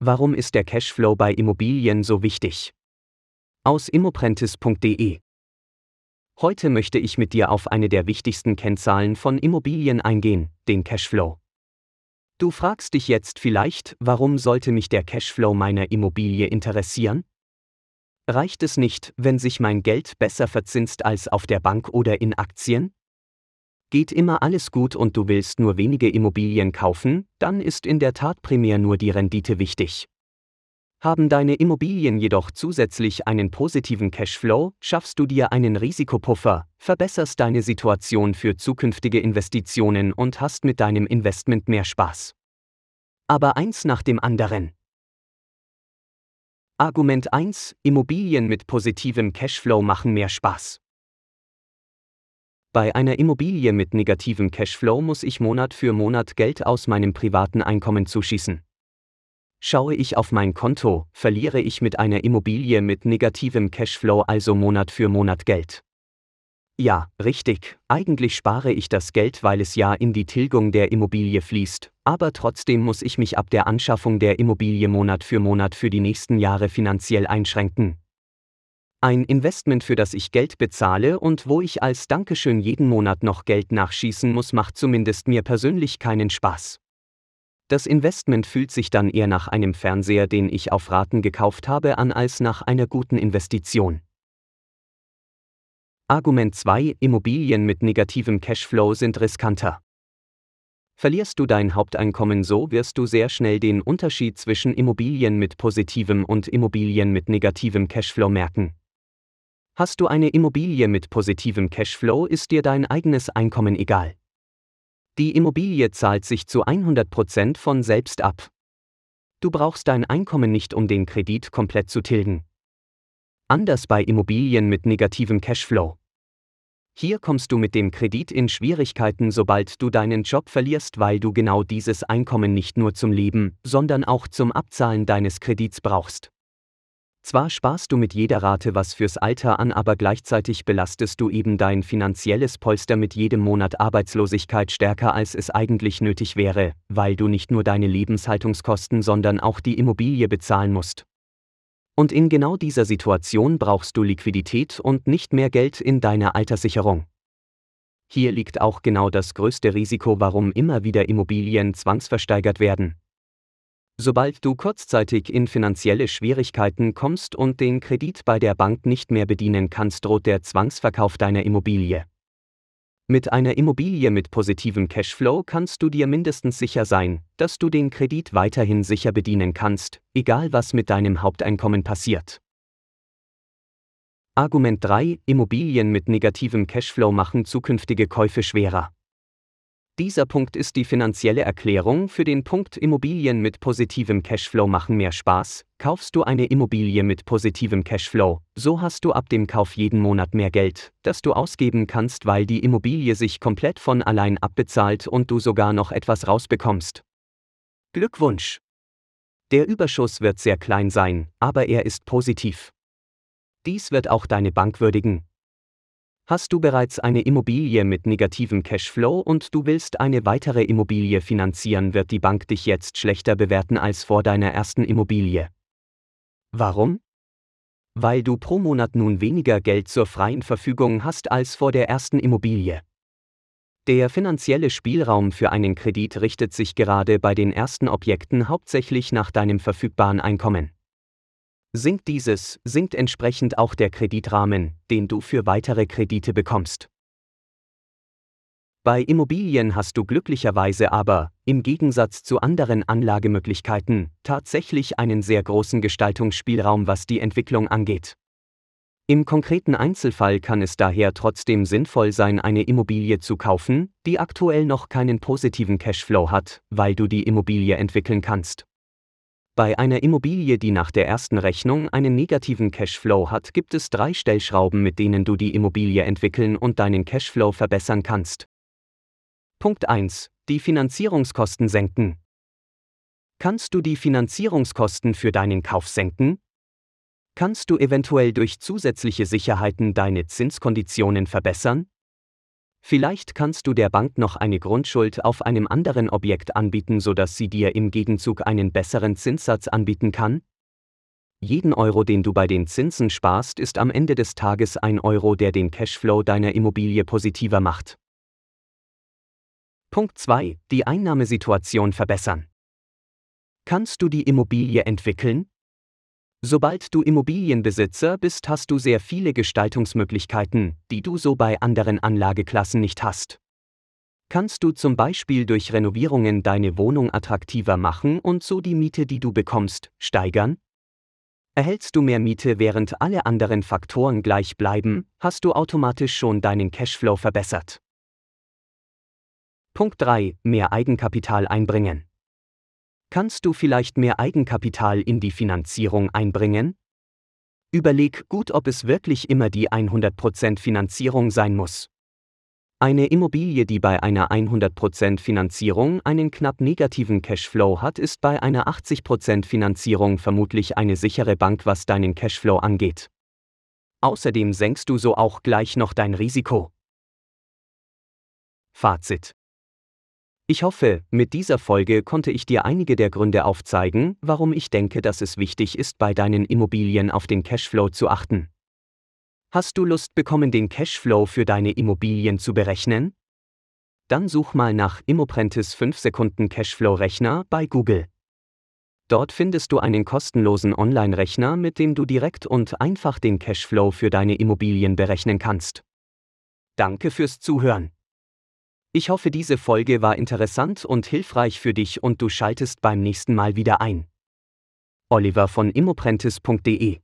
Warum ist der Cashflow bei Immobilien so wichtig? Aus immoprentis.de Heute möchte ich mit dir auf eine der wichtigsten Kennzahlen von Immobilien eingehen, den Cashflow. Du fragst dich jetzt vielleicht, warum sollte mich der Cashflow meiner Immobilie interessieren? Reicht es nicht, wenn sich mein Geld besser verzinst als auf der Bank oder in Aktien? Geht immer alles gut und du willst nur wenige Immobilien kaufen, dann ist in der Tat primär nur die Rendite wichtig. Haben deine Immobilien jedoch zusätzlich einen positiven Cashflow, schaffst du dir einen Risikopuffer, verbesserst deine Situation für zukünftige Investitionen und hast mit deinem Investment mehr Spaß. Aber eins nach dem anderen. Argument 1. Immobilien mit positivem Cashflow machen mehr Spaß. Bei einer Immobilie mit negativem Cashflow muss ich Monat für Monat Geld aus meinem privaten Einkommen zuschießen. Schaue ich auf mein Konto, verliere ich mit einer Immobilie mit negativem Cashflow also Monat für Monat Geld. Ja, richtig, eigentlich spare ich das Geld, weil es ja in die Tilgung der Immobilie fließt, aber trotzdem muss ich mich ab der Anschaffung der Immobilie Monat für Monat für die nächsten Jahre finanziell einschränken, ein Investment, für das ich Geld bezahle und wo ich als Dankeschön jeden Monat noch Geld nachschießen muss, macht zumindest mir persönlich keinen Spaß. Das Investment fühlt sich dann eher nach einem Fernseher, den ich auf Raten gekauft habe, an als nach einer guten Investition. Argument 2 Immobilien mit negativem Cashflow sind riskanter. Verlierst du dein Haupteinkommen so, wirst du sehr schnell den Unterschied zwischen Immobilien mit positivem und Immobilien mit negativem Cashflow merken. Hast du eine Immobilie mit positivem Cashflow, ist dir dein eigenes Einkommen egal. Die Immobilie zahlt sich zu 100% von selbst ab. Du brauchst dein Einkommen nicht, um den Kredit komplett zu tilgen. Anders bei Immobilien mit negativem Cashflow. Hier kommst du mit dem Kredit in Schwierigkeiten, sobald du deinen Job verlierst, weil du genau dieses Einkommen nicht nur zum Leben, sondern auch zum Abzahlen deines Kredits brauchst. Zwar sparst du mit jeder Rate was fürs Alter an, aber gleichzeitig belastest du eben dein finanzielles Polster mit jedem Monat Arbeitslosigkeit stärker, als es eigentlich nötig wäre, weil du nicht nur deine Lebenshaltungskosten, sondern auch die Immobilie bezahlen musst. Und in genau dieser Situation brauchst du Liquidität und nicht mehr Geld in deiner Alterssicherung. Hier liegt auch genau das größte Risiko, warum immer wieder Immobilien zwangsversteigert werden. Sobald du kurzzeitig in finanzielle Schwierigkeiten kommst und den Kredit bei der Bank nicht mehr bedienen kannst, droht der Zwangsverkauf deiner Immobilie. Mit einer Immobilie mit positivem Cashflow kannst du dir mindestens sicher sein, dass du den Kredit weiterhin sicher bedienen kannst, egal was mit deinem Haupteinkommen passiert. Argument 3 Immobilien mit negativem Cashflow machen zukünftige Käufe schwerer. Dieser Punkt ist die finanzielle Erklärung für den Punkt Immobilien mit positivem Cashflow machen mehr Spaß. Kaufst du eine Immobilie mit positivem Cashflow, so hast du ab dem Kauf jeden Monat mehr Geld, das du ausgeben kannst, weil die Immobilie sich komplett von allein abbezahlt und du sogar noch etwas rausbekommst. Glückwunsch! Der Überschuss wird sehr klein sein, aber er ist positiv. Dies wird auch deine Bank würdigen, Hast du bereits eine Immobilie mit negativem Cashflow und du willst eine weitere Immobilie finanzieren, wird die Bank dich jetzt schlechter bewerten als vor deiner ersten Immobilie. Warum? Weil du pro Monat nun weniger Geld zur freien Verfügung hast als vor der ersten Immobilie. Der finanzielle Spielraum für einen Kredit richtet sich gerade bei den ersten Objekten hauptsächlich nach deinem verfügbaren Einkommen. Sinkt dieses, sinkt entsprechend auch der Kreditrahmen, den du für weitere Kredite bekommst. Bei Immobilien hast du glücklicherweise aber, im Gegensatz zu anderen Anlagemöglichkeiten, tatsächlich einen sehr großen Gestaltungsspielraum, was die Entwicklung angeht. Im konkreten Einzelfall kann es daher trotzdem sinnvoll sein, eine Immobilie zu kaufen, die aktuell noch keinen positiven Cashflow hat, weil du die Immobilie entwickeln kannst. Bei einer Immobilie, die nach der ersten Rechnung einen negativen Cashflow hat, gibt es drei Stellschrauben, mit denen du die Immobilie entwickeln und deinen Cashflow verbessern kannst. Punkt 1. Die Finanzierungskosten senken. Kannst du die Finanzierungskosten für deinen Kauf senken? Kannst du eventuell durch zusätzliche Sicherheiten deine Zinskonditionen verbessern? Vielleicht kannst du der Bank noch eine Grundschuld auf einem anderen Objekt anbieten, sodass sie dir im Gegenzug einen besseren Zinssatz anbieten kann? Jeden Euro, den du bei den Zinsen sparst, ist am Ende des Tages ein Euro, der den Cashflow deiner Immobilie positiver macht. Punkt 2. Die Einnahmesituation verbessern. Kannst du die Immobilie entwickeln? Sobald du Immobilienbesitzer bist, hast du sehr viele Gestaltungsmöglichkeiten, die du so bei anderen Anlageklassen nicht hast. Kannst du zum Beispiel durch Renovierungen deine Wohnung attraktiver machen und so die Miete, die du bekommst, steigern? Erhältst du mehr Miete, während alle anderen Faktoren gleich bleiben, hast du automatisch schon deinen Cashflow verbessert. Punkt 3. Mehr Eigenkapital einbringen. Kannst du vielleicht mehr Eigenkapital in die Finanzierung einbringen? Überleg gut, ob es wirklich immer die 100% Finanzierung sein muss. Eine Immobilie, die bei einer 100% Finanzierung einen knapp negativen Cashflow hat, ist bei einer 80% Finanzierung vermutlich eine sichere Bank, was deinen Cashflow angeht. Außerdem senkst du so auch gleich noch dein Risiko. Fazit ich hoffe, mit dieser Folge konnte ich dir einige der Gründe aufzeigen, warum ich denke, dass es wichtig ist, bei deinen Immobilien auf den Cashflow zu achten. Hast du Lust bekommen, den Cashflow für deine Immobilien zu berechnen? Dann such mal nach Immoprentis 5 Sekunden Cashflow Rechner bei Google. Dort findest du einen kostenlosen Online-Rechner, mit dem du direkt und einfach den Cashflow für deine Immobilien berechnen kannst. Danke fürs Zuhören. Ich hoffe, diese Folge war interessant und hilfreich für dich und du schaltest beim nächsten Mal wieder ein. Oliver von immoprentis.de